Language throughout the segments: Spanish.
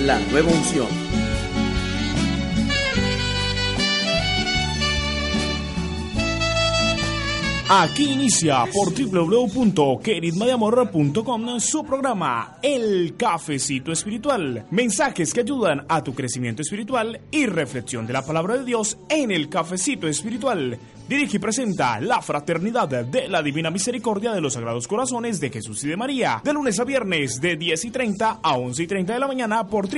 la nueva unción. Aquí inicia por www.queridmayamor.com su programa El Cafecito Espiritual. Mensajes que ayudan a tu crecimiento espiritual y reflexión de la palabra de Dios en el Cafecito Espiritual. Dirige y presenta la Fraternidad de la Divina Misericordia de los Sagrados Corazones de Jesús y de María. De lunes a viernes de 10 y 30 a 11 y 30 de la mañana por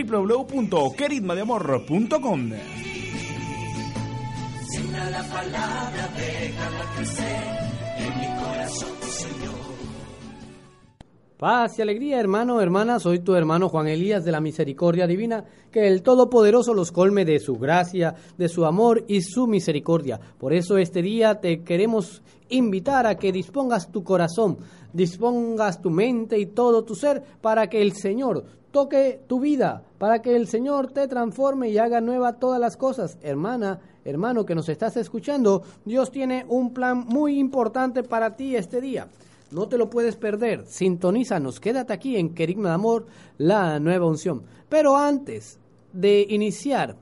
Señor. Paz y alegría, hermano, hermana, soy tu hermano Juan Elías de la Misericordia Divina, que el Todopoderoso los colme de su gracia, de su amor y su misericordia. Por eso este día te queremos invitar a que dispongas tu corazón, dispongas tu mente y todo tu ser para que el Señor toque tu vida, para que el Señor te transforme y haga nueva todas las cosas. Hermana, hermano que nos estás escuchando, Dios tiene un plan muy importante para ti este día. No te lo puedes perder. Sintonízanos. Quédate aquí en Querigma de Amor, la nueva unción. Pero antes de iniciar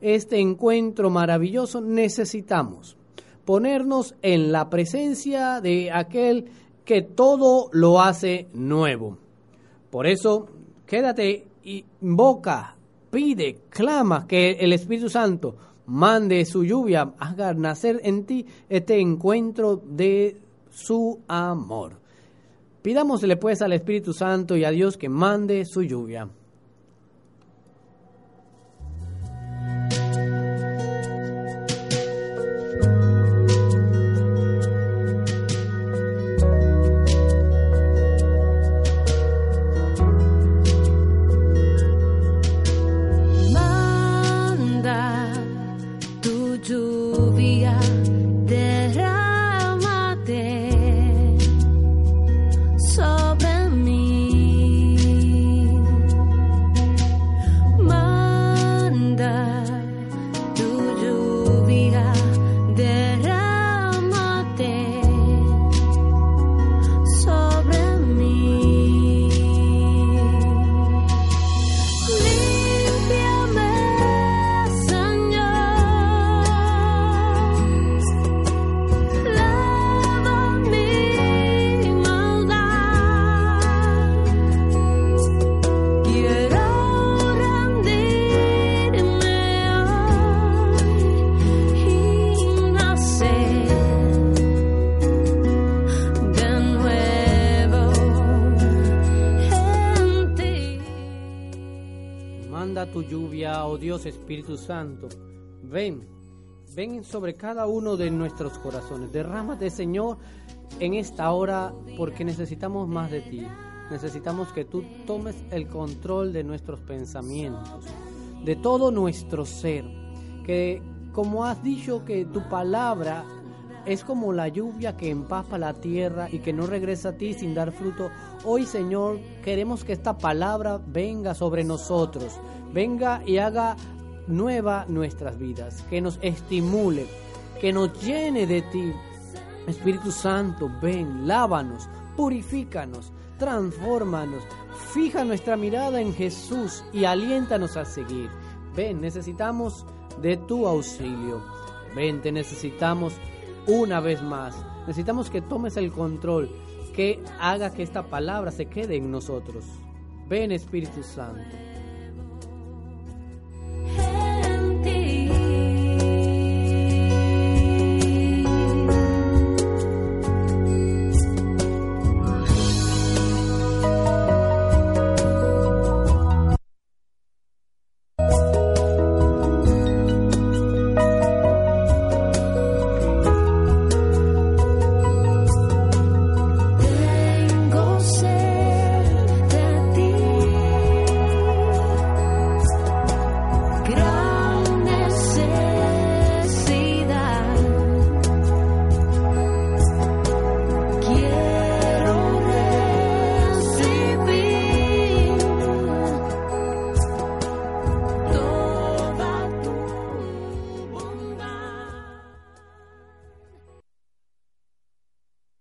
este encuentro maravilloso, necesitamos ponernos en la presencia de aquel que todo lo hace nuevo. Por eso, quédate y invoca, pide, clama que el Espíritu Santo mande su lluvia, haga nacer en ti este encuentro de su amor. Pidámosle pues al Espíritu Santo y a Dios que mande su lluvia. Santo. Ven, ven sobre cada uno de nuestros corazones. Derrámate, Señor, en esta hora porque necesitamos más de ti. Necesitamos que tú tomes el control de nuestros pensamientos, de todo nuestro ser. Que como has dicho que tu palabra es como la lluvia que empapa la tierra y que no regresa a ti sin dar fruto. Hoy, Señor, queremos que esta palabra venga sobre nosotros, venga y haga nueva nuestras vidas, que nos estimule, que nos llene de ti. Espíritu Santo, ven, lávanos, purifícanos, transfórmanos, fija nuestra mirada en Jesús y aliéntanos a seguir. Ven, necesitamos de tu auxilio. Ven, te necesitamos una vez más. Necesitamos que tomes el control, que haga que esta palabra se quede en nosotros. Ven Espíritu Santo.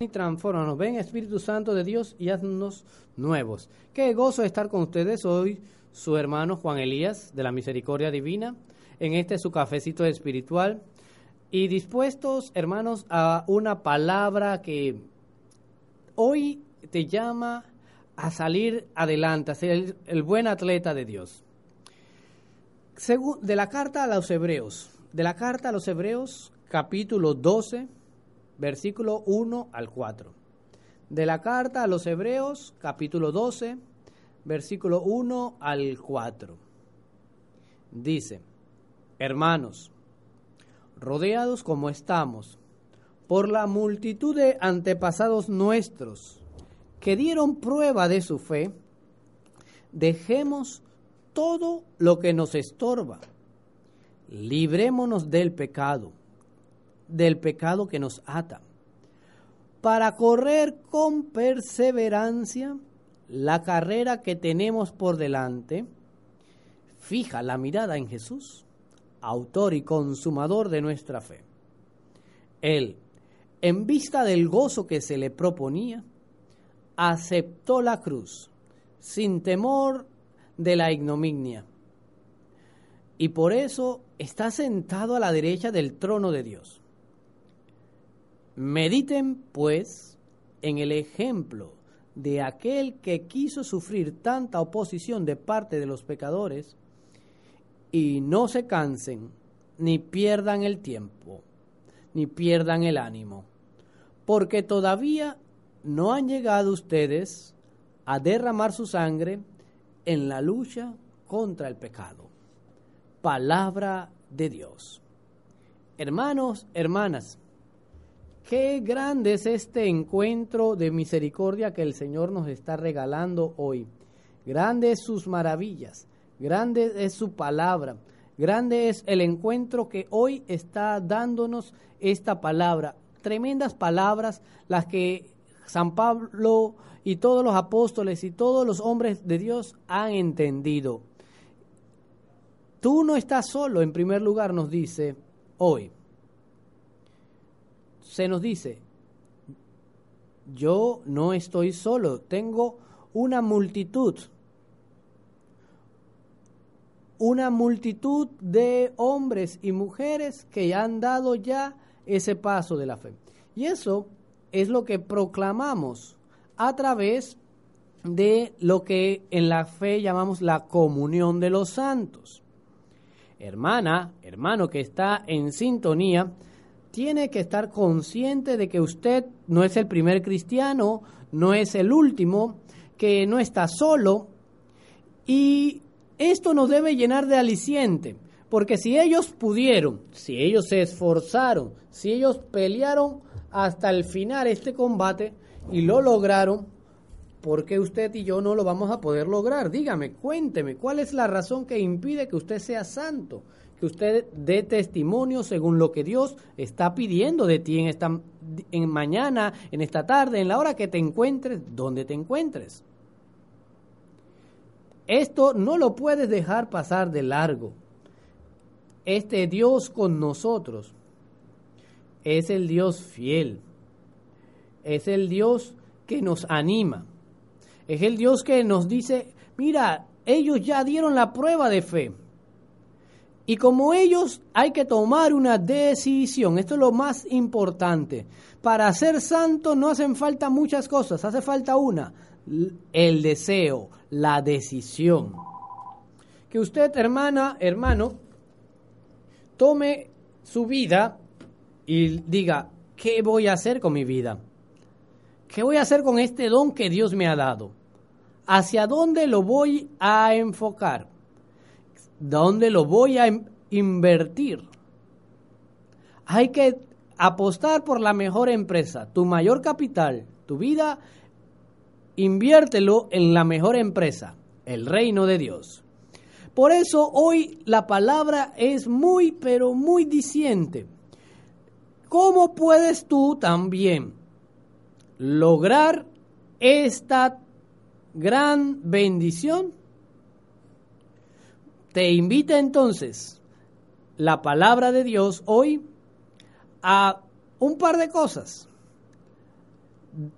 Y transfórmanos. Ven Espíritu Santo de Dios y haznos nuevos. Qué gozo estar con ustedes hoy. su hermano Juan Elías de la Misericordia Divina, en este su cafecito espiritual, y dispuestos, hermanos, a una palabra que hoy te llama a salir adelante, a ser el, el buen atleta de Dios. Según, de la carta a los Hebreos, de la carta a los Hebreos, capítulo 12, versículo 1 al 4. De la carta a los Hebreos, capítulo 12, versículo 1 al 4. Dice, hermanos, rodeados como estamos por la multitud de antepasados nuestros que dieron prueba de su fe, dejemos todo lo que nos estorba, librémonos del pecado, del pecado que nos ata, para correr con perseverancia la carrera que tenemos por delante, fija la mirada en Jesús, autor y consumador de nuestra fe. Él, en vista del gozo que se le proponía, aceptó la cruz sin temor de la ignominia. Y por eso está sentado a la derecha del trono de Dios. Mediten, pues, en el ejemplo de aquel que quiso sufrir tanta oposición de parte de los pecadores y no se cansen ni pierdan el tiempo, ni pierdan el ánimo, porque todavía no han llegado ustedes a derramar su sangre en la lucha contra el pecado. Palabra de Dios. Hermanos, hermanas, qué grande es este encuentro de misericordia que el Señor nos está regalando hoy. Grande es sus maravillas, grande es su palabra, grande es el encuentro que hoy está dándonos esta palabra. Tremendas palabras las que San Pablo y todos los apóstoles y todos los hombres de Dios han entendido. Tú no estás solo, en primer lugar nos dice hoy. Se nos dice, yo no estoy solo, tengo una multitud, una multitud de hombres y mujeres que han dado ya ese paso de la fe. Y eso es lo que proclamamos a través de lo que en la fe llamamos la comunión de los santos. Hermana, hermano que está en sintonía, tiene que estar consciente de que usted no es el primer cristiano, no es el último, que no está solo y esto nos debe llenar de aliciente, porque si ellos pudieron, si ellos se esforzaron, si ellos pelearon hasta el final este combate y lo lograron, ¿por qué usted y yo no lo vamos a poder lograr? Dígame, cuénteme, ¿cuál es la razón que impide que usted sea santo? Que usted dé testimonio según lo que Dios está pidiendo de ti en esta mañana, en esta tarde, en la hora que te encuentres, donde te encuentres. Esto no lo puedes dejar pasar de largo. Este Dios con nosotros es el Dios fiel. Es el Dios que nos anima. Es el Dios que nos dice, mira, ellos ya dieron la prueba de fe. Y como ellos hay que tomar una decisión, esto es lo más importante. Para ser santo no hacen falta muchas cosas, hace falta una, el deseo, la decisión. Que usted, hermana, hermano, tome su vida y diga, ¿qué voy a hacer con mi vida? ¿Qué voy a hacer con este don que Dios me ha dado? ¿Hacia dónde lo voy a enfocar? ¿Dónde lo voy a invertir? Hay que apostar por la mejor empresa, tu mayor capital, tu vida, inviértelo en la mejor empresa, el reino de Dios. Por eso hoy la palabra es muy, pero muy diciente. ¿Cómo puedes tú también lograr esta gran bendición? Te invita entonces la palabra de Dios hoy a un par de cosas.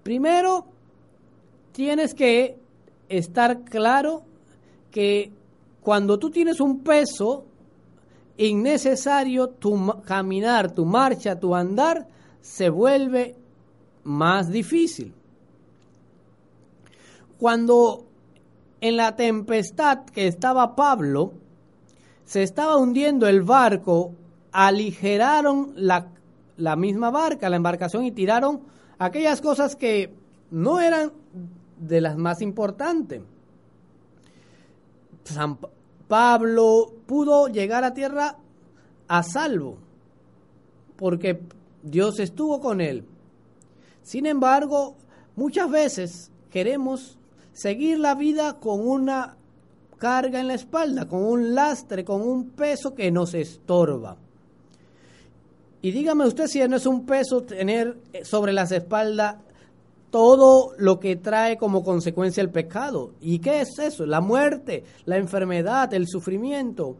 Primero, tienes que estar claro que cuando tú tienes un peso innecesario, tu caminar, tu marcha, tu andar se vuelve más difícil. Cuando en la tempestad que estaba Pablo, se estaba hundiendo el barco, aligeraron la, la misma barca, la embarcación, y tiraron aquellas cosas que no eran de las más importantes. San Pa- Pablo pudo llegar a tierra a salvo, porque Dios estuvo con él. Sin embargo, muchas veces queremos seguir la vida con una carga en la espalda, con un lastre, con un peso que nos estorba. Y dígame usted si no es un peso tener sobre las espaldas todo lo que trae como consecuencia el pecado. ¿Y qué es eso? La muerte, la enfermedad, el sufrimiento.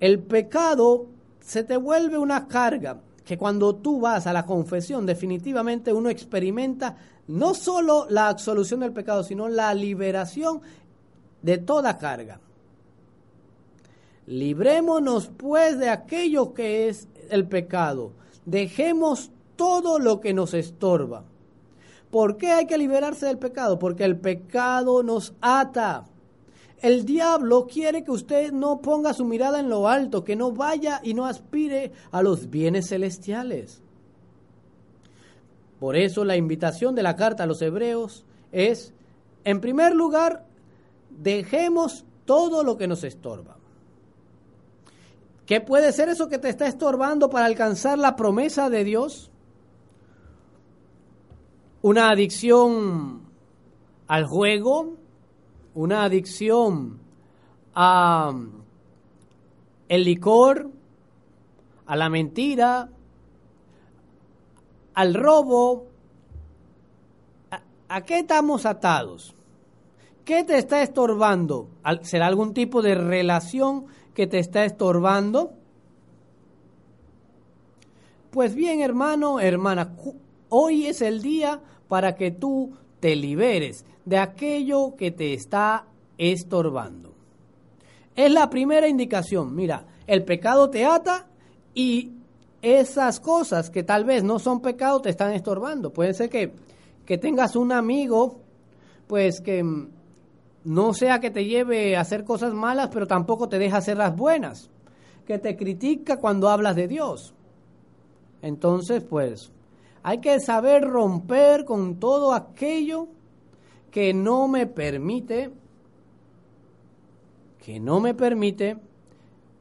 El pecado se te vuelve una carga que cuando tú vas a la confesión definitivamente uno experimenta no solo la absolución del pecado, sino la liberación de toda carga. Librémonos pues de aquello que es el pecado. Dejemos todo lo que nos estorba. ¿Por qué hay que liberarse del pecado? Porque el pecado nos ata. El diablo quiere que usted no ponga su mirada en lo alto, que no vaya y no aspire a los bienes celestiales. Por eso la invitación de la carta a los hebreos es, en primer lugar, dejemos todo lo que nos estorba. ¿Qué puede ser eso que te está estorbando para alcanzar la promesa de Dios? Una adicción al juego, una adicción a el licor, a la mentira, al robo. ¿A, a qué estamos atados? ¿Qué te está estorbando? ¿Al- ¿Será algún tipo de relación que te está estorbando? Pues bien, hermano, hermana, hoy es el día para que tú te liberes de aquello que te está estorbando. Es la primera indicación. Mira, el pecado te ata y esas cosas que tal vez no son pecado te están estorbando. Puede ser que, que tengas un amigo, pues que no sea que te lleve a hacer cosas malas, pero tampoco te deja hacer las buenas. Que te critica cuando hablas de Dios. Entonces, pues, hay que saber romper con todo aquello que no me permite, que no me permite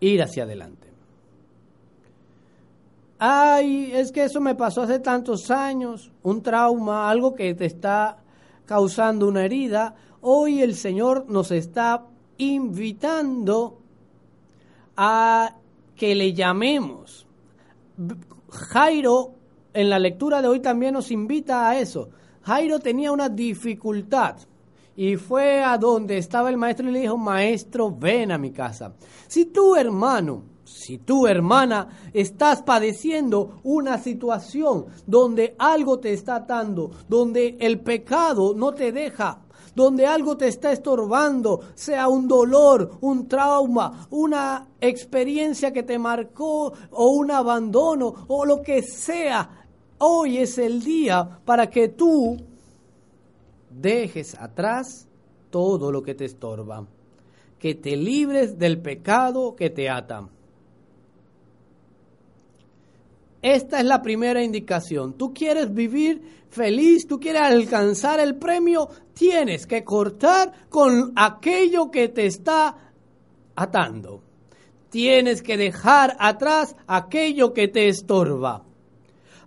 ir hacia adelante. Ay, es que eso me pasó hace tantos años, un trauma, algo que te está causando una herida. Hoy el Señor nos está invitando a que le llamemos. Jairo, en la lectura de hoy también nos invita a eso. Jairo tenía una dificultad y fue a donde estaba el maestro y le dijo, maestro, ven a mi casa. Si tú, hermano, si tú, hermana, estás padeciendo una situación donde algo te está atando, donde el pecado no te deja, donde algo te está estorbando, sea un dolor, un trauma, una experiencia que te marcó o un abandono o lo que sea, hoy es el día para que tú dejes atrás todo lo que te estorba, que te libres del pecado que te ata. Esta es la primera indicación. Tú quieres vivir feliz, tú quieres alcanzar el premio, tienes que cortar con aquello que te está atando. Tienes que dejar atrás aquello que te estorba.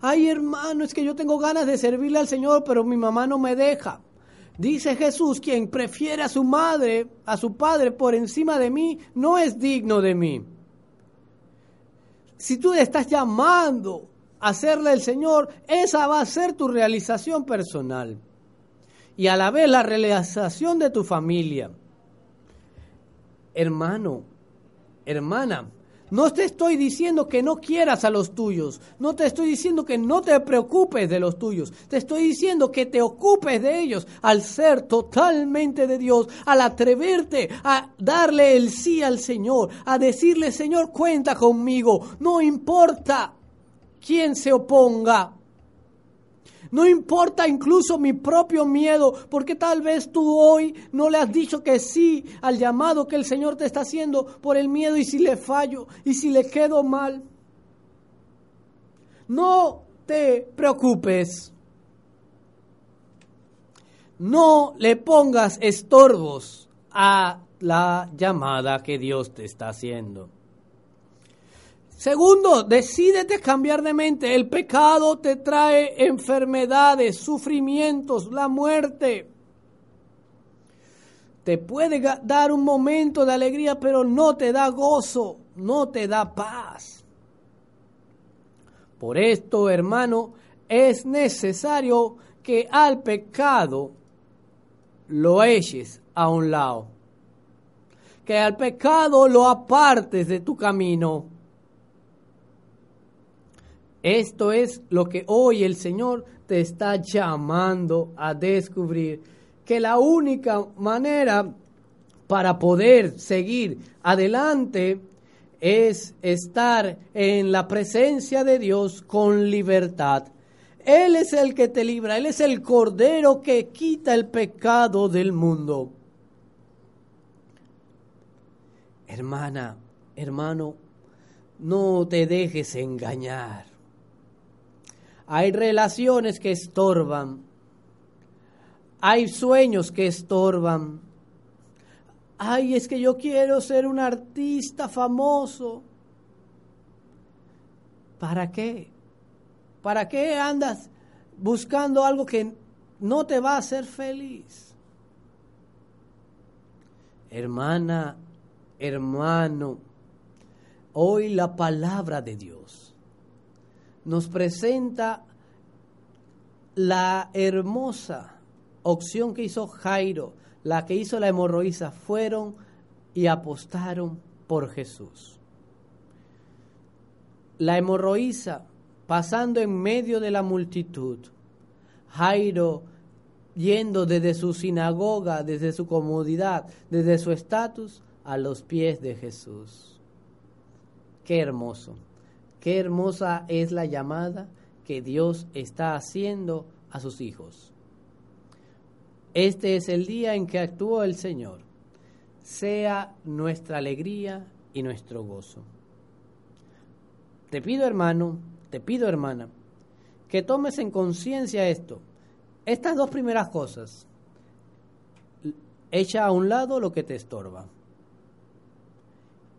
Ay, hermano, es que yo tengo ganas de servirle al Señor, pero mi mamá no me deja. Dice Jesús, quien prefiere a su madre, a su padre por encima de mí, no es digno de mí. Si tú estás llamando a serle el Señor, esa va a ser tu realización personal. Y a la vez la realización de tu familia. Hermano, hermana, No te estoy diciendo que no quieras a los tuyos. No te estoy diciendo que no te preocupes de los tuyos. Te estoy diciendo que te ocupes de ellos al ser totalmente de Dios, al atreverte a darle el sí al Señor, a decirle, Señor, cuenta conmigo. No importa quién se oponga. No importa incluso mi propio miedo, porque tal vez tú hoy no le has dicho que sí al llamado que el Señor te está haciendo por el miedo y si le fallo y si le quedo mal. No te preocupes. No le pongas estorbos a la llamada que Dios te está haciendo. Segundo, decídete cambiar de mente. El pecado te trae enfermedades, sufrimientos, la muerte. Te puede dar un momento de alegría, pero no te da gozo, no te da paz. Por esto, hermano, es necesario que al pecado lo eches a un lado. Que al pecado lo apartes de tu camino. Esto es lo que hoy el Señor te está llamando a descubrir. Que la única manera para poder seguir adelante es estar en la presencia de Dios con libertad. Él es el que te libra, Él es el cordero que quita el pecado del mundo. Hermana, hermano, no te dejes engañar. Hay relaciones que estorban. Hay sueños que estorban. Ay, es que yo quiero ser un artista famoso. ¿Para qué? ¿Para qué andas buscando algo que no te va a hacer feliz? Hermana, hermano, hoy la palabra de Dios nos presenta la hermosa opción que hizo Jairo, la que hizo la hemorroísa, fueron y apostaron por Jesús. La hemorroísa pasando en medio de la multitud, Jairo yendo desde su sinagoga, desde su comodidad, desde su estatus, a los pies de Jesús. Qué hermoso, qué hermosa es la llamada que Dios está haciendo a sus hijos. Este es el día en que actuó el Señor. Sea nuestra alegría y nuestro gozo. Te pido, hermano, te pido, hermana, que tomes en conciencia esto. Estas dos primeras cosas. Echa a un lado lo que te estorba.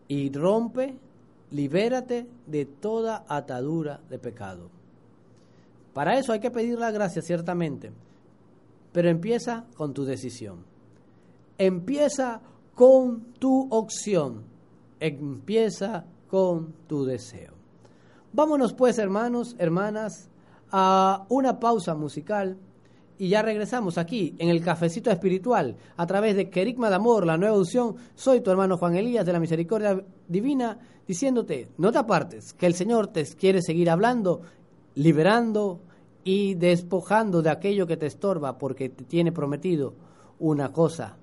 Y rompe, libérate de toda atadura de pecado. Para eso hay que pedir la gracia, ciertamente. Pero empieza con tu decisión. Empieza con tu opción. Empieza con tu deseo. Vámonos pues, hermanos, hermanas, a una pausa musical y ya regresamos aquí en el cafecito espiritual a través de Querigma de Amor, la nueva unción. Soy tu hermano Juan Elías de la Misericordia Divina, diciéndote, no te apartes, que el Señor te quiere seguir hablando, liberando y despojando de aquello que te estorba, porque te tiene prometido una cosa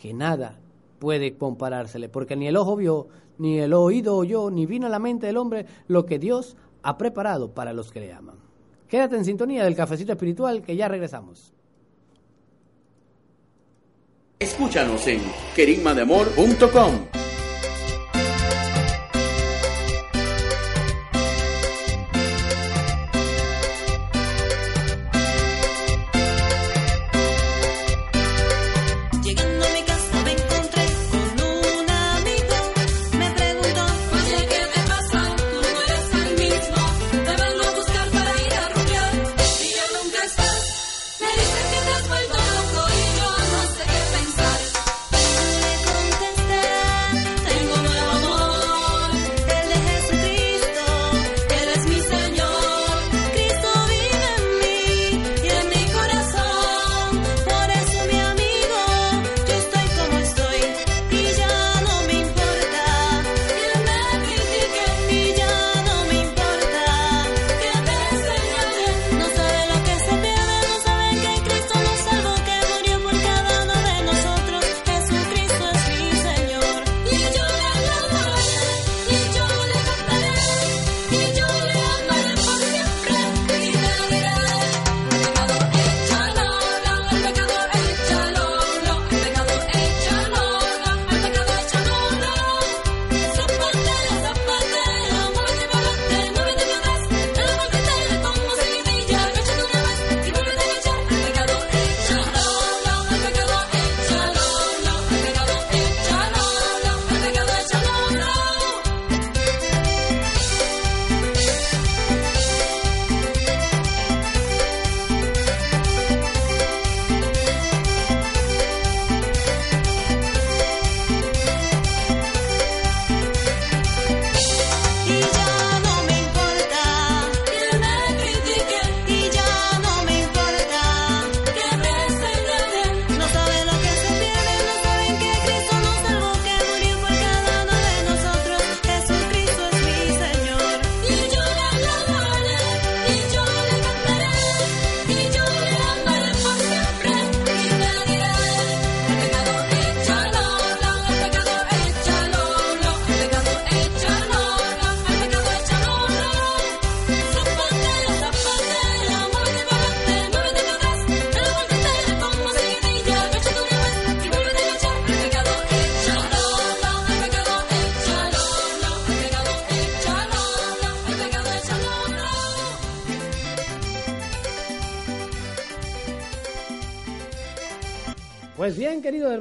que nada puede comparársele, porque ni el ojo vio, ni el oído oyó, ni vino a la mente del hombre lo que Dios ha preparado para los que le aman. Quédate en sintonía del cafecito espiritual que ya regresamos. Escúchanos en querigmadeamor.com.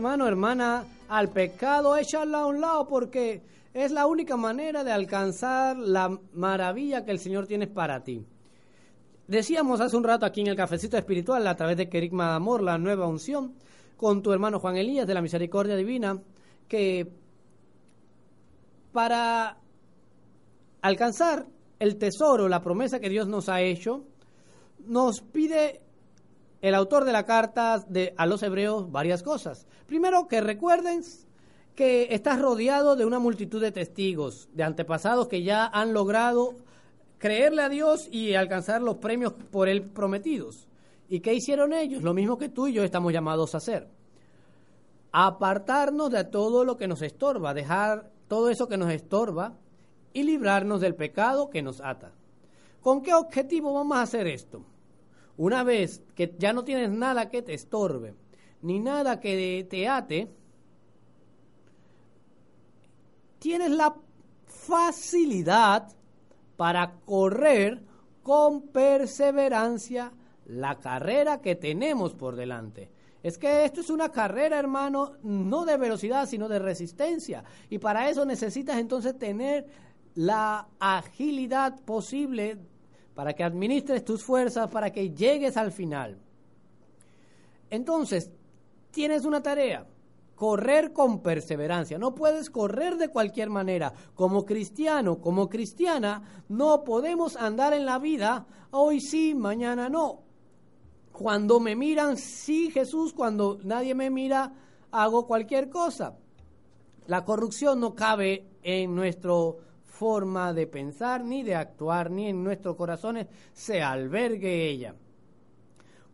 hermano, hermana, al pecado échalo a un lado porque es la única manera de alcanzar la maravilla que el Señor tiene para ti. Decíamos hace un rato aquí en el cafecito espiritual a través de Kerigma de Amor, la nueva unción, con tu hermano Juan Elías de la Misericordia Divina, que para alcanzar el tesoro, la promesa que Dios nos ha hecho, nos pide el autor de la carta a los hebreos varias cosas. Primero, que recuerden que estás rodeado de una multitud de testigos, de antepasados que ya han logrado creerle a Dios y alcanzar los premios por él prometidos. ¿Y qué hicieron ellos? Lo mismo que tú y yo estamos llamados a hacer. Apartarnos de todo lo que nos estorba, dejar todo eso que nos estorba y librarnos del pecado que nos ata. ¿Con qué objetivo vamos a hacer esto? Una vez que ya no tienes nada que te estorbe, ni nada que te ate, tienes la facilidad para correr con perseverancia la carrera que tenemos por delante. Es que esto es una carrera, hermano, no de velocidad, sino de resistencia. Y para eso necesitas entonces tener la agilidad posible para que administres tus fuerzas, para que llegues al final. Entonces, tienes una tarea, correr con perseverancia. No puedes correr de cualquier manera. Como cristiano, como cristiana, no podemos andar en la vida hoy sí, mañana no. Cuando me miran, sí Jesús, cuando nadie me mira, hago cualquier cosa. La corrupción no cabe en nuestra forma de pensar, ni de actuar, ni en nuestros corazones se albergue ella.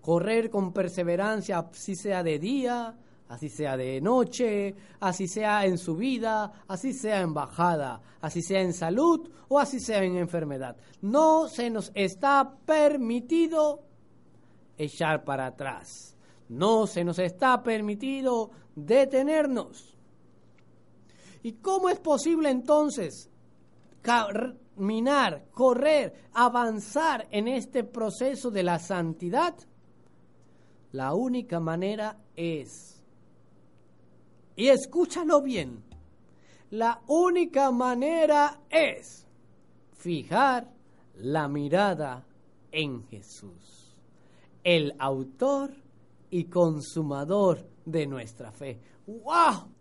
Correr con perseverancia, así sea de día, así sea de noche, así sea en su vida, así sea en bajada, así sea en salud o así sea en enfermedad. No se nos está permitido echar para atrás. No se nos está permitido detenernos. ¿Y cómo es posible entonces caminar, correr, avanzar en este proceso de la santidad? La única manera es, y escúchalo bien, la única manera es fijar la mirada en Jesús, el autor y consumador de nuestra fe. ¡Wow!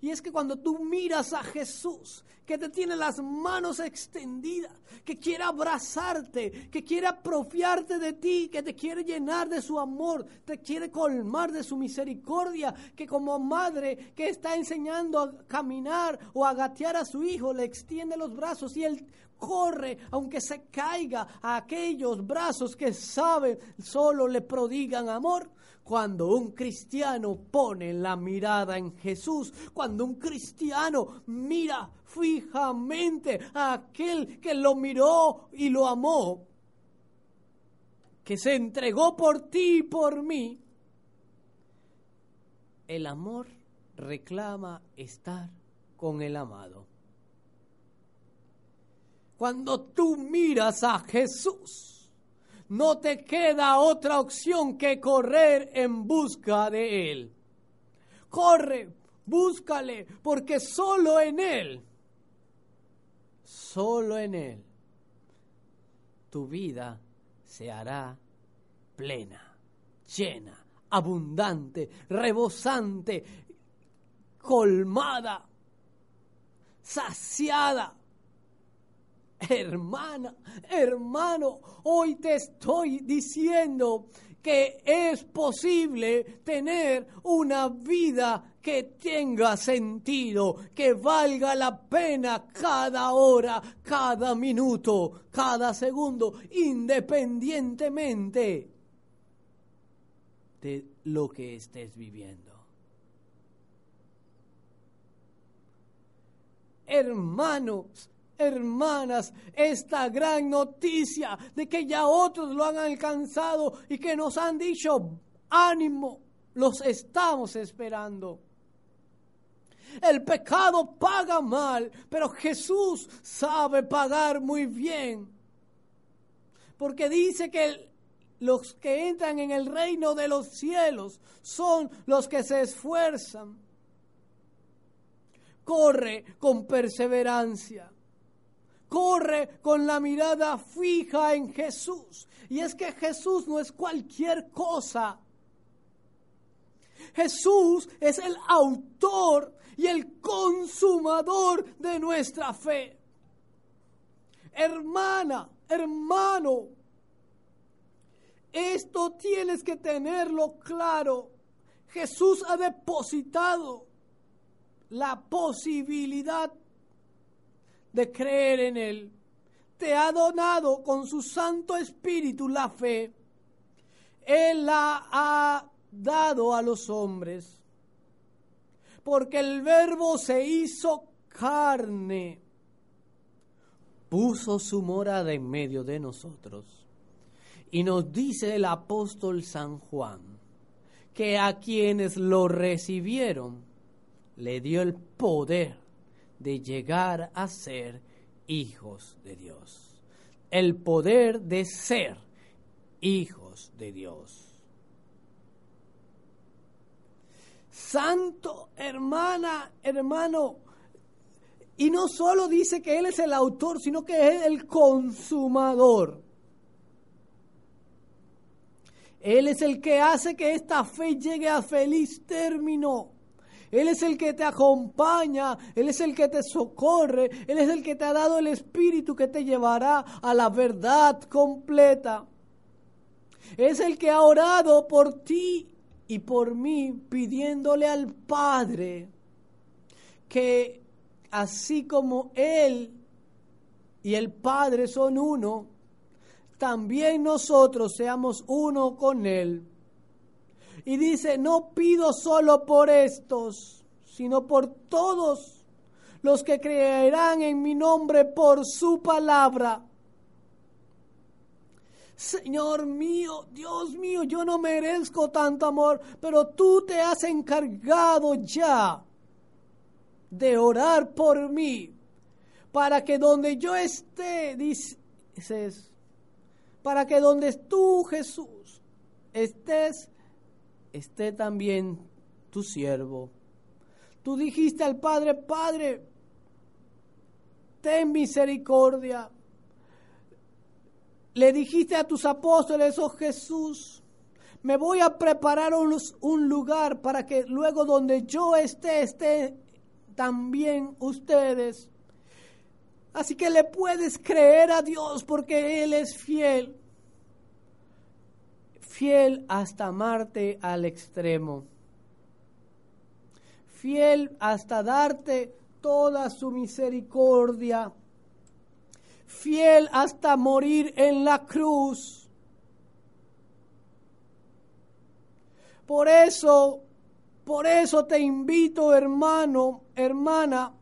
Y es que cuando tú miras a Jesús, que te tiene las manos extendidas, que quiere abrazarte, que quiere apropiarte de ti, que te quiere llenar de su amor, te quiere colmar de su misericordia, que como madre que está enseñando a caminar o a gatear a su hijo, le extiende los brazos y él corre, aunque se caiga a aquellos brazos que saben solo le prodigan amor. Cuando un cristiano pone la mirada en Jesús, cuando un cristiano mira fijamente a aquel que lo miró y lo amó, que se entregó por ti y por mí, el amor reclama estar con el amado. Cuando tú miras a Jesús, no te queda otra opción que correr en busca de Él. Corre, búscale, porque solo en Él, solo en Él, tu vida se hará plena, llena, abundante, rebosante, colmada, saciada Hermana, hermano, hoy te estoy diciendo que es posible tener una vida que tenga sentido, que valga la pena cada hora, cada minuto, cada segundo, independientemente de lo que estés viviendo. Hermanos, hermanas, esta gran noticia de que ya otros lo han alcanzado y que nos han dicho, ánimo, los estamos esperando. El pecado paga mal, pero Jesús sabe pagar muy bien. Porque dice que los que entran en el reino de los cielos son los que se esfuerzan. Corre con perseverancia. Corre con la mirada fija en Jesús. Y es que Jesús no es cualquier cosa. Jesús es el autor y el consumador de nuestra fe. Hermana, hermano, esto tienes que tenerlo claro. Jesús ha depositado la posibilidad de creer en Él. Te ha donado con su Santo Espíritu la fe. Él la ha dado a los hombres. Porque el verbo se hizo carne, puso su morada en medio de nosotros. Y nos dice el apóstol San Juan que a quienes lo recibieron le dio el poder de llegar a ser hijos de Dios. El poder de ser hijos de Dios. Santo, hermana, hermano. Y no solo dice que Él es el autor, sino que es el consumador. Él es el que hace que esta fe llegue a feliz término. Él es el que te acompaña, Él es el que te socorre, Él es el que te ha dado el Espíritu que te llevará a la verdad completa. Es el que ha orado por ti y por mí, pidiéndole al Padre que así como Él y el Padre son uno, también nosotros seamos uno con Él. Y dice, no pido solo por estos, sino por todos los que creerán en mi nombre por su palabra. Señor mío, Dios mío, yo no merezco tanto amor, pero tú te has encargado ya de orar por mí, para que donde yo esté, dices, para que donde tú, Jesús, estés, esté también tu siervo. Tú dijiste al Padre, Padre, ten misericordia. Le dijiste a tus apóstoles, oh Jesús, me voy a preparar un, lugar para que luego donde yo esté, esté también ustedes. Así que le puedes creer a Dios porque Él es fiel. Fiel hasta amarte al extremo. Fiel hasta darte toda su misericordia. Fiel hasta morir en la cruz. Por eso, por eso te invito, hermano, hermana,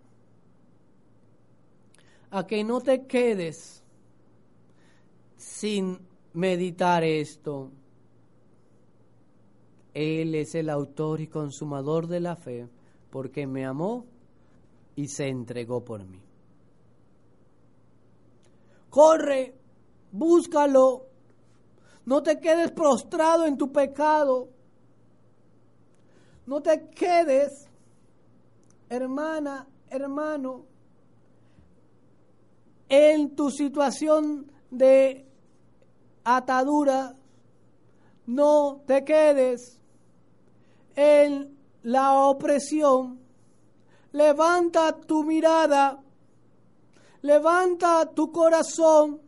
a que no te quedes sin meditar esto. Él es el autor y consumador de la fe, porque me amó y se entregó por mí. Corre, búscalo, no te quedes prostrado en tu pecado, no te quedes, hermana, hermano, en tu situación de atadura, no te quedes en la opresión. Levanta tu mirada, levanta tu corazón,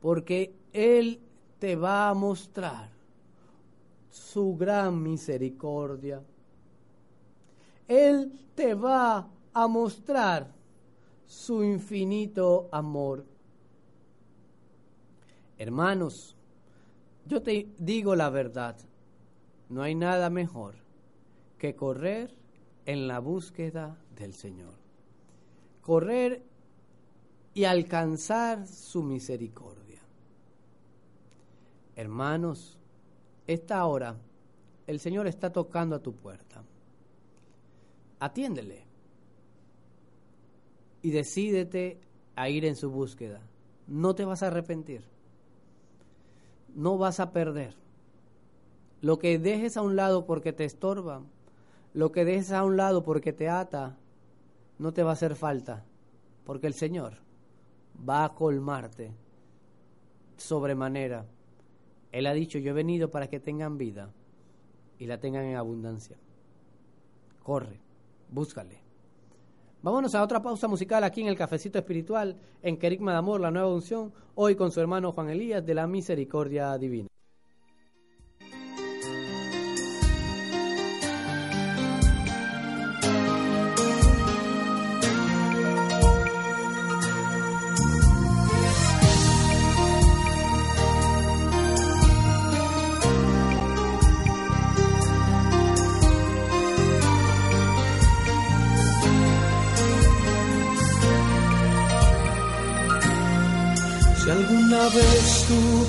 porque Él te va a mostrar su gran misericordia. Él te va a mostrar su infinito amor. Hermanos, yo te digo la verdad, no hay nada mejor que correr en la búsqueda del Señor. Correr y alcanzar su misericordia. Hermanos, esta hora el Señor está tocando a tu puerta. Atiéndele y decídete a ir en su búsqueda. No te vas a arrepentir. No vas a perder. Lo que dejes a un lado porque te estorba, lo que dejes a un lado porque te ata, no te va a hacer falta, porque el Señor va a colmarte sobremanera. Él ha dicho, yo he venido para que tengan vida y la tengan en abundancia. Corre, búscale. Vámonos a otra pausa musical aquí en el Cafecito Espiritual, en Querigma de Amor, la nueva unción, hoy con su hermano Juan Elías de la Misericordia Divina.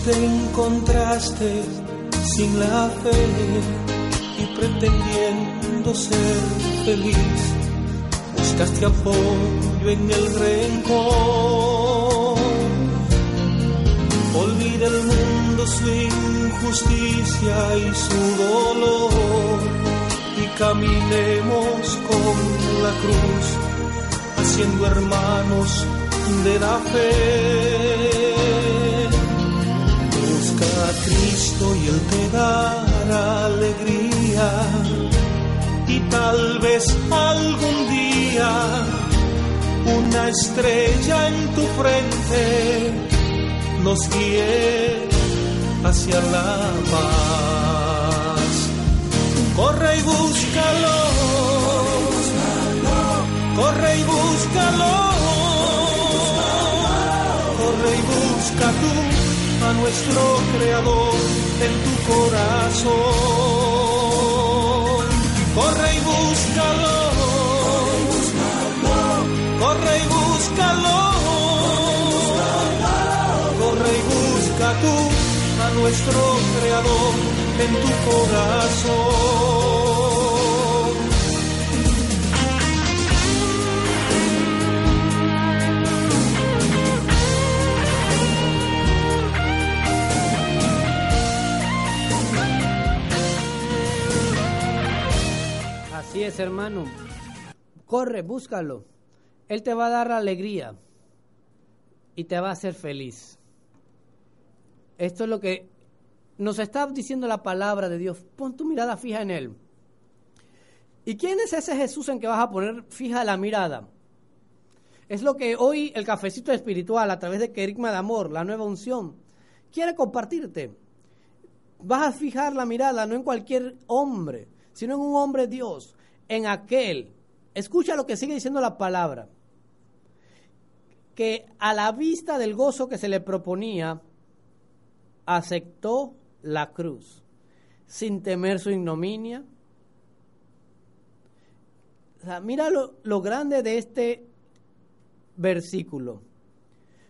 Te encontraste sin la fe y pretendiendo ser feliz, buscaste apoyo en el rencor. Olvida el mundo su injusticia y su dolor y caminemos con la cruz haciendo hermanos de la fe. Cristo y Él te dará alegría. Y tal vez algún día una estrella en tu frente nos guíe hacia la paz. Corre y búscalo. Corre y búscalo corre y busca tú nuestro Creador en tu corazón. Corre y búscalo, corre y búscalo, corre y busca tú a nuestro Creador en tu corazón. Así es, hermano. Corre, búscalo. Él te va a dar alegría y te va a hacer feliz. Esto es lo que nos está diciendo la palabra de Dios. Pon tu mirada fija en Él. ¿Y quién es ese Jesús en que vas a poner fija la mirada? Es lo que hoy el cafecito espiritual, a través de Querigma de Amor, la nueva unción, quiere compartirte. Vas a fijar la mirada no en cualquier hombre, sino en un hombre Dios, en aquel. Escucha lo que sigue diciendo la palabra. Que a la vista del gozo que se le proponía, aceptó la cruz, sin temer su ignominia. Mira lo, lo grande de este versículo.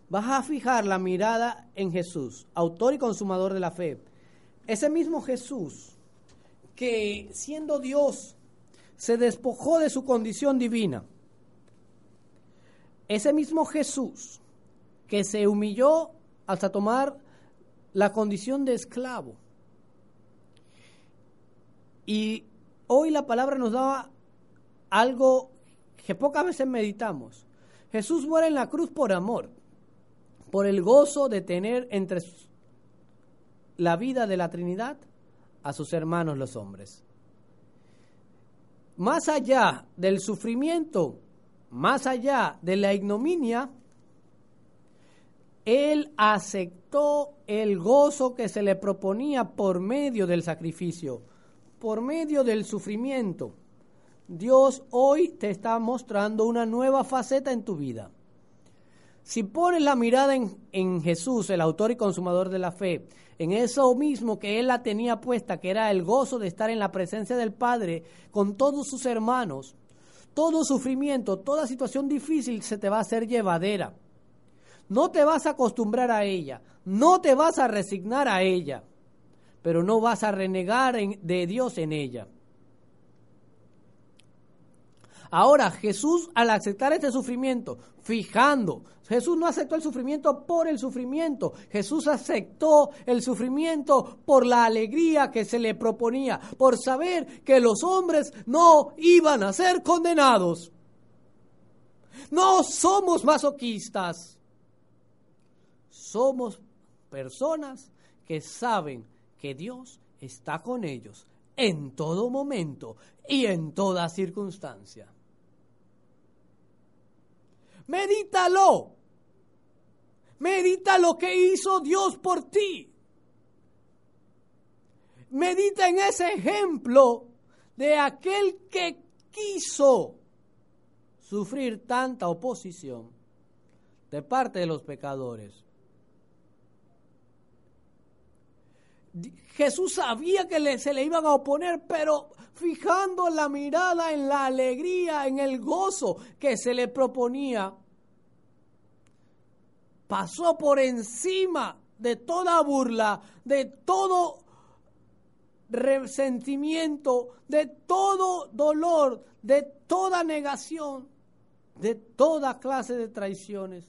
Vas a fijar la mirada en Jesús, autor y consumador de la fe. Ese mismo Jesús que siendo Dios se despojó de su condición divina. Ese mismo Jesús que se humilló hasta tomar la condición de esclavo. Y hoy la palabra nos da algo que pocas veces meditamos. Jesús muere en la cruz por amor, por el gozo de tener entre la vida de la Trinidad a sus hermanos los hombres. Más allá del sufrimiento, más allá de la ignominia, Él aceptó el gozo que se le proponía por medio del sacrificio, por medio del sufrimiento. Dios hoy te está mostrando una nueva faceta en tu vida. Si pones la mirada en, en, Jesús, el autor y consumador de la fe, en eso mismo que Él la tenía puesta, que era el gozo de estar en la presencia del Padre con todos sus hermanos, todo sufrimiento, toda situación difícil se te va a hacer llevadera. No te vas a acostumbrar a ella, no te vas a resignar a ella, pero no vas a renegar en, de Dios en ella. Ahora, Jesús al aceptar este sufrimiento, fijando, Jesús no aceptó el sufrimiento por el sufrimiento, Jesús aceptó el sufrimiento por la alegría que se le proponía, por saber que los hombres no iban a ser condenados. No somos masoquistas, somos personas que saben que Dios está con ellos en todo momento y en toda circunstancia. Medítalo. Medita lo que hizo Dios por ti. Medita en ese ejemplo de aquel que quiso sufrir tanta oposición de parte de los pecadores. Jesús sabía que se le iban a oponer, pero fijando la mirada en la alegría, en el gozo que se le proponía, pasó por encima de toda burla, de todo resentimiento, de todo dolor, de toda negación, de toda clase de traiciones.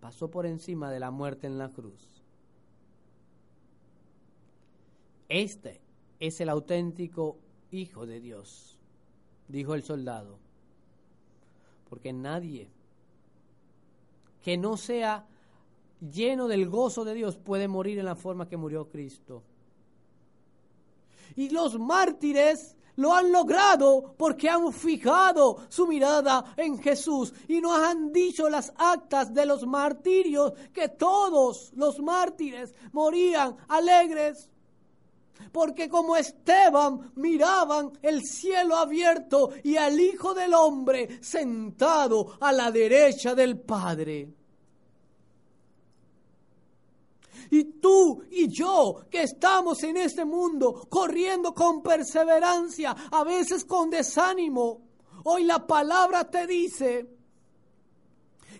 Pasó por encima de la muerte en la cruz. Este es el auténtico Hijo de Dios, dijo el soldado. Porque nadie que no sea lleno del gozo de Dios puede morir en la forma que murió Cristo. Y los mártires lo han logrado porque han fijado su mirada en Jesús y nos han dicho las actas de los martirios que todos los mártires morían alegres. Porque como Esteban miraban el cielo abierto y al Hijo del Hombre sentado a la derecha del Padre. Y tú y yo que estamos en este mundo corriendo con perseverancia, a veces con desánimo, hoy la palabra te dice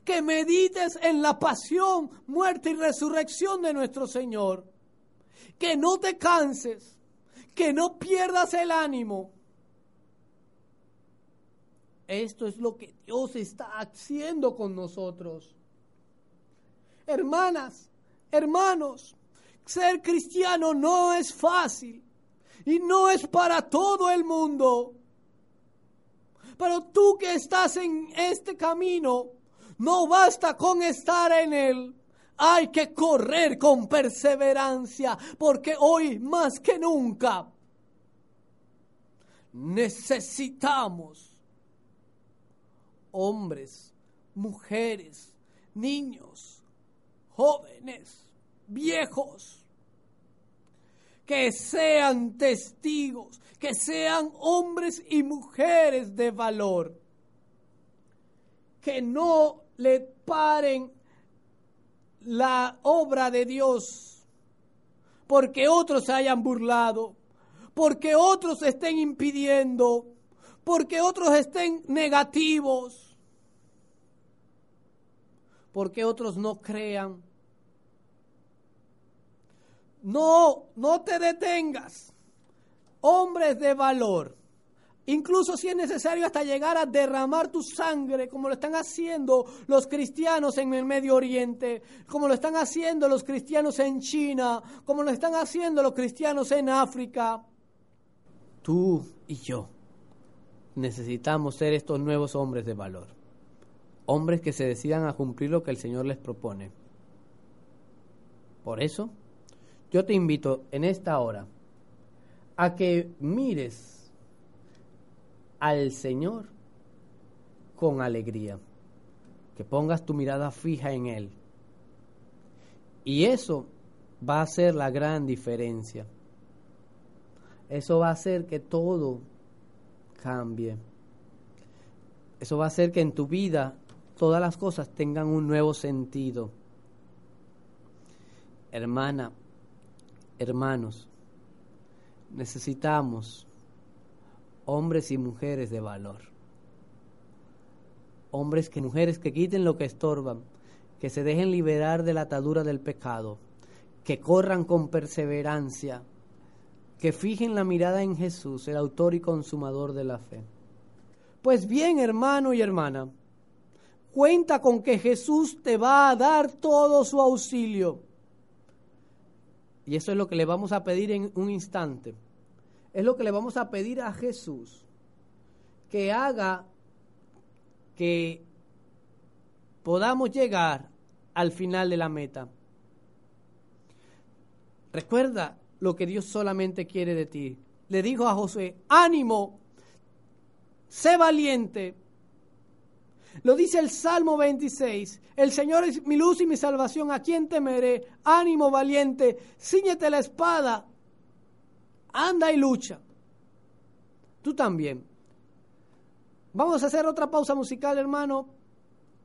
que medites en la pasión, muerte y resurrección de nuestro Señor. Que no te canses, que no pierdas el ánimo. Esto es lo que Dios está haciendo con nosotros. Hermanas, hermanos, ser cristiano no es fácil y no es para todo el mundo. Pero tú que estás en este camino, no basta con estar en él. Hay que correr con perseverancia, porque hoy más que nunca necesitamos hombres, mujeres, niños, jóvenes, viejos, que sean testigos, que sean hombres y mujeres de valor, que no le paren la obra de Dios, porque otros se hayan burlado, porque otros estén impidiendo, porque otros estén negativos, porque otros no crean. No, no te detengas. Hombres de valor. Incluso si es necesario hasta llegar a derramar tu sangre, como lo están haciendo los cristianos en el Medio Oriente, como lo están haciendo los cristianos en China, como lo están haciendo los cristianos en África. Tú y yo necesitamos ser estos nuevos hombres de valor. Hombres que se decidan a cumplir lo que el Señor les propone. Por eso, yo te invito en esta hora a que mires al Señor con alegría, que pongas tu mirada fija en Él. Y eso va a ser la gran diferencia. Eso va a hacer que todo cambie. Eso va a hacer que en tu vida todas las cosas tengan un nuevo sentido. Hermana, hermanos, necesitamos hombres y mujeres de valor. Hombres que mujeres que quiten lo que estorban, que se dejen liberar de la atadura del pecado, que corran con perseverancia, que fijen la mirada en Jesús, el autor y consumador de la fe. Pues bien, hermano y hermana, cuenta con que Jesús te va a dar todo su auxilio. Y eso es lo que le vamos a pedir en un instante. Es lo que le vamos a pedir a Jesús, que haga que podamos llegar al final de la meta. Recuerda lo que Dios solamente quiere de ti. Le dijo a José, ánimo, sé valiente. Lo dice el Salmo 26, el Señor es mi luz y mi salvación, ¿a quién temeré? Ánimo valiente, ciñete la espada, anda y lucha. Tú también. Vamos a hacer otra pausa musical, hermano,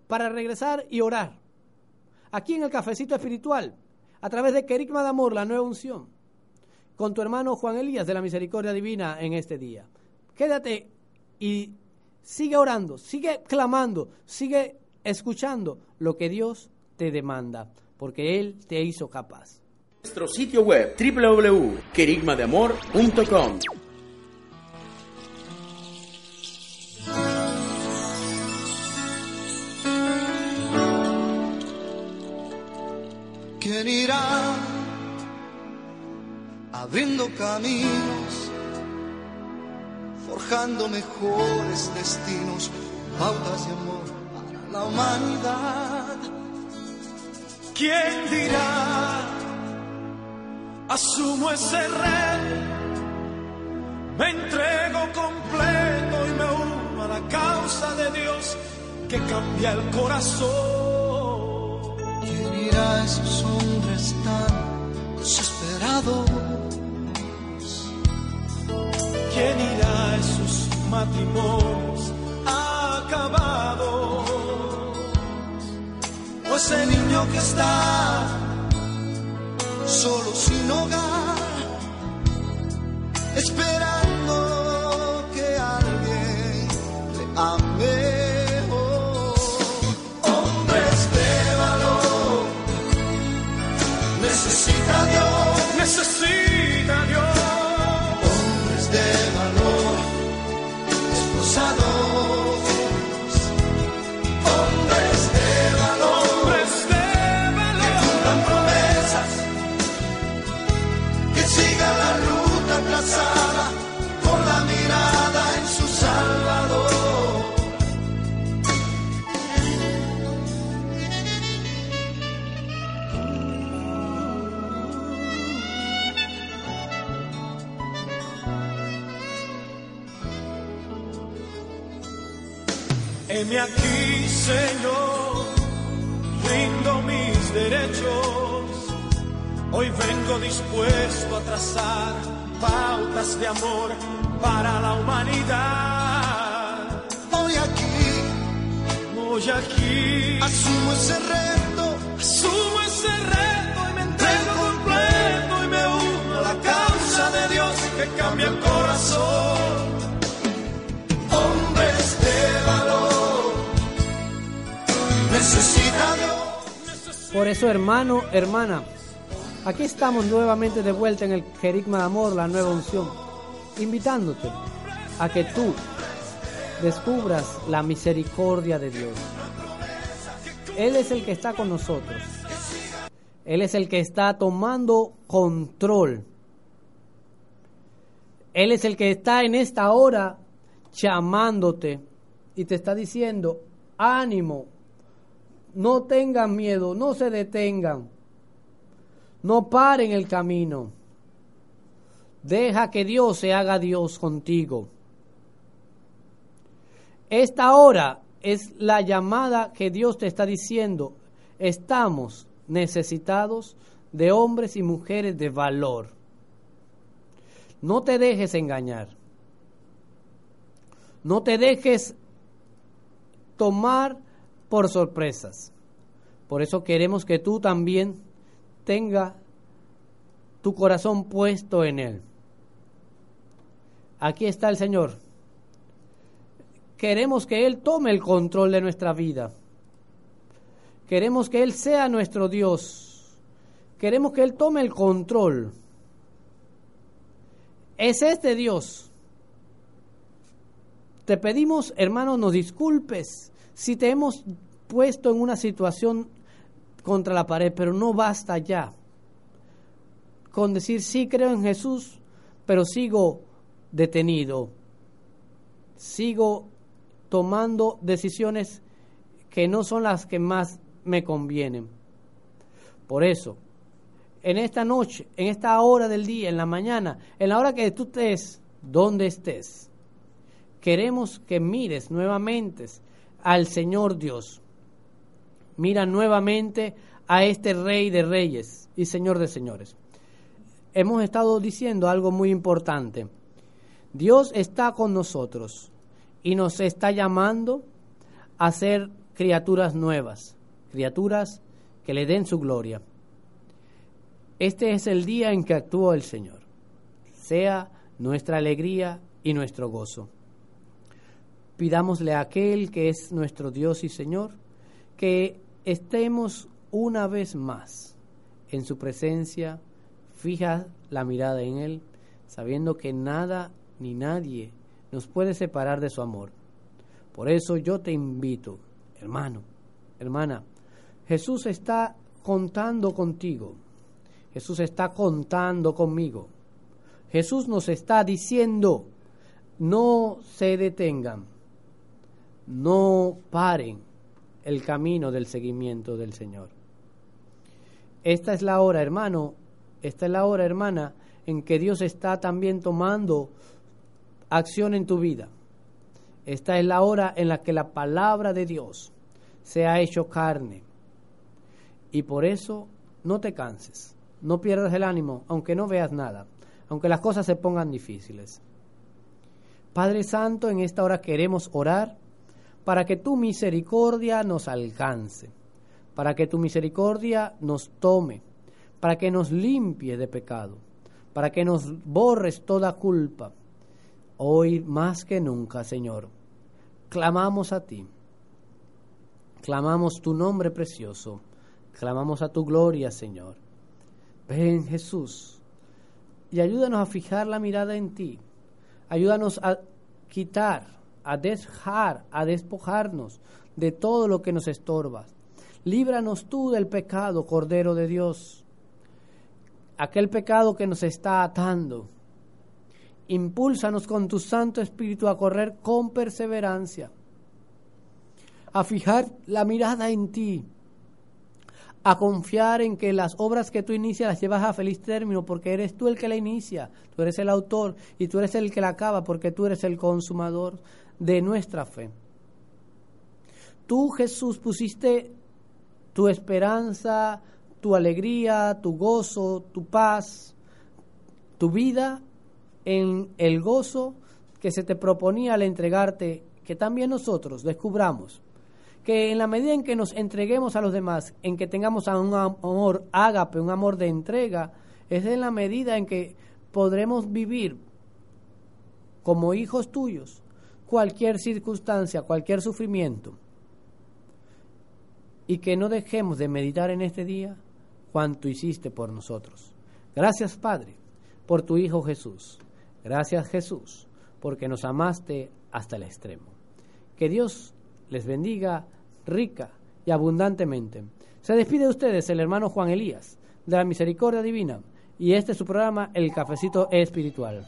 para regresar y orar. Aquí en el cafecito espiritual, a través de Querigma de Amor, la nueva unción, con tu hermano Juan Elías de la Misericordia Divina en este día. Quédate y sigue orando, sigue clamando, sigue escuchando lo que Dios te demanda, porque Él te hizo capaz. Nuestro sitio web www.querigmadeamor.com ¿Quién irá abriendo caminos, forjando mejores destinos, pautas de amor para la humanidad? ¿Quién dirá? Asumo ese reto, me entrego completo y me uno a la causa de Dios que cambia el corazón. ¿Quién irá a esos hombres tan desesperados? ¿Quién irá a esos matrimonios acabados? O ese niño que está solo sin hogar, esperando Señor, rindo mis derechos. Hoy vengo dispuesto a trazar pautas de amor para la humanidad. Hoy aquí, hoy aquí, asumo ese reto, asumo ese reto y me entrego completo y me uno a la causa de Dios que cambia el corazón. Por eso, hermano, hermana, aquí estamos nuevamente de vuelta en el Jerigma de Amor, la nueva unción, invitándote a que tú descubras la misericordia de Dios. Él es el que está con nosotros. Él es el que está tomando control. Él es el que está en esta hora llamándote y te está diciendo, ánimo, no tengan miedo, no se detengan, no paren el camino. Deja que Dios se haga Dios contigo. Esta hora es la llamada que Dios te está diciendo. Estamos necesitados de hombres y mujeres de valor. No te dejes engañar. No te dejes tomar por sorpresas. Por eso queremos que tú también tenga tu corazón puesto en Él. Aquí está el Señor. Queremos que Él tome el control de nuestra vida. Queremos que Él sea nuestro Dios. Queremos que Él tome el control. Es este Dios Te pedimos, hermano, nos disculpes si te hemos puesto en una situación contra la pared, pero no basta ya con decir sí creo en Jesús, pero sigo detenido, sigo tomando decisiones que no son las que más me convienen. Por eso, en esta noche, en esta hora del día, en la mañana, en la hora que tú estés, donde estés, queremos que mires nuevamente al Señor Dios. Mira nuevamente a este Rey de Reyes y Señor de Señores. Hemos estado diciendo algo muy importante. Dios está con nosotros y nos está llamando a ser criaturas nuevas, criaturas que le den su gloria. Este es el día en que actuó el Señor. Sea nuestra alegría y nuestro gozo. Pidámosle a aquel que es nuestro Dios y Señor que estemos una vez más en su presencia, fija la mirada en Él, sabiendo que nada ni nadie nos puede separar de su amor. Por eso yo te invito, hermano, hermana, Jesús está contando contigo. Jesús está contando conmigo. Jesús nos está diciendo, no se detengan, no paren el camino del seguimiento del Señor. Esta es la hora, hermano, esta es la hora, hermana, en que Dios está también tomando acción en tu vida. Esta es la hora en la que la palabra de Dios se ha hecho carne. Y por eso no te canses, no pierdas el ánimo, aunque no veas nada, aunque las cosas se pongan difíciles. Padre Santo, en esta hora queremos orar para que tu misericordia nos alcance, para que tu misericordia nos tome, para que nos limpie de pecado, para que nos borres toda culpa. Hoy más que nunca, Señor, clamamos a ti, clamamos tu nombre precioso, clamamos a tu gloria, Señor. Ven Jesús y ayúdanos a fijar la mirada en ti, ayúdanos a quitar, a dejar, a despojarnos de todo lo que nos estorba. Líbranos tú del pecado, Cordero de Dios, aquel pecado que nos está atando. Impúlsanos con tu Santo Espíritu a correr con perseverancia, a fijar la mirada en ti, a confiar en que las obras que tú inicias las llevas a feliz término porque eres tú el que la inicia, tú eres el autor y tú eres el que la acaba porque tú eres el consumador de nuestra fe. Tú, Jesús, pusiste tu esperanza, tu alegría, tu gozo, tu paz, tu vida en el gozo que se te proponía al entregarte, que también nosotros descubramos que en la medida en que nos entreguemos a los demás, en que tengamos un amor ágape, un amor de entrega, es en la medida en que podremos vivir como hijos tuyos cualquier circunstancia, cualquier sufrimiento, y que no dejemos de meditar en este día cuanto hiciste por nosotros. Gracias, Padre, por tu Hijo Jesús. Gracias, Jesús, porque nos amaste hasta el extremo. Que Dios les bendiga rica y abundantemente. Se despide de ustedes el hermano Juan Elías, de la Misericordia Divina, y este es su programa El Cafecito Espiritual.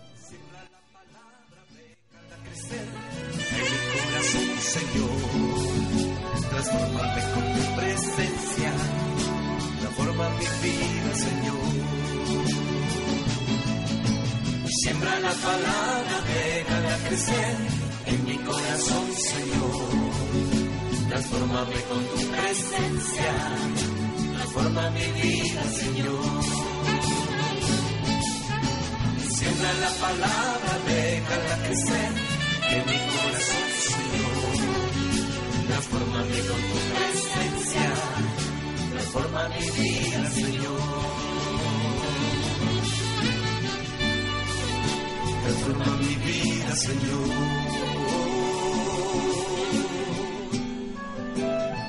Siembra la palabra, déjala crecer en mi corazón, Señor. Transformame con tu presencia. Transforma mi vida, Señor. Siembra la palabra, déjala crecer en mi corazón, Señor. Transformame con tu presencia. Transforma mi vida, Señor. refrena mi vida, Señor.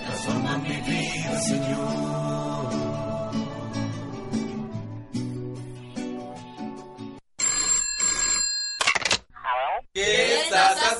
Transforma mi vida, Señor. ¿Qué estás haciendo?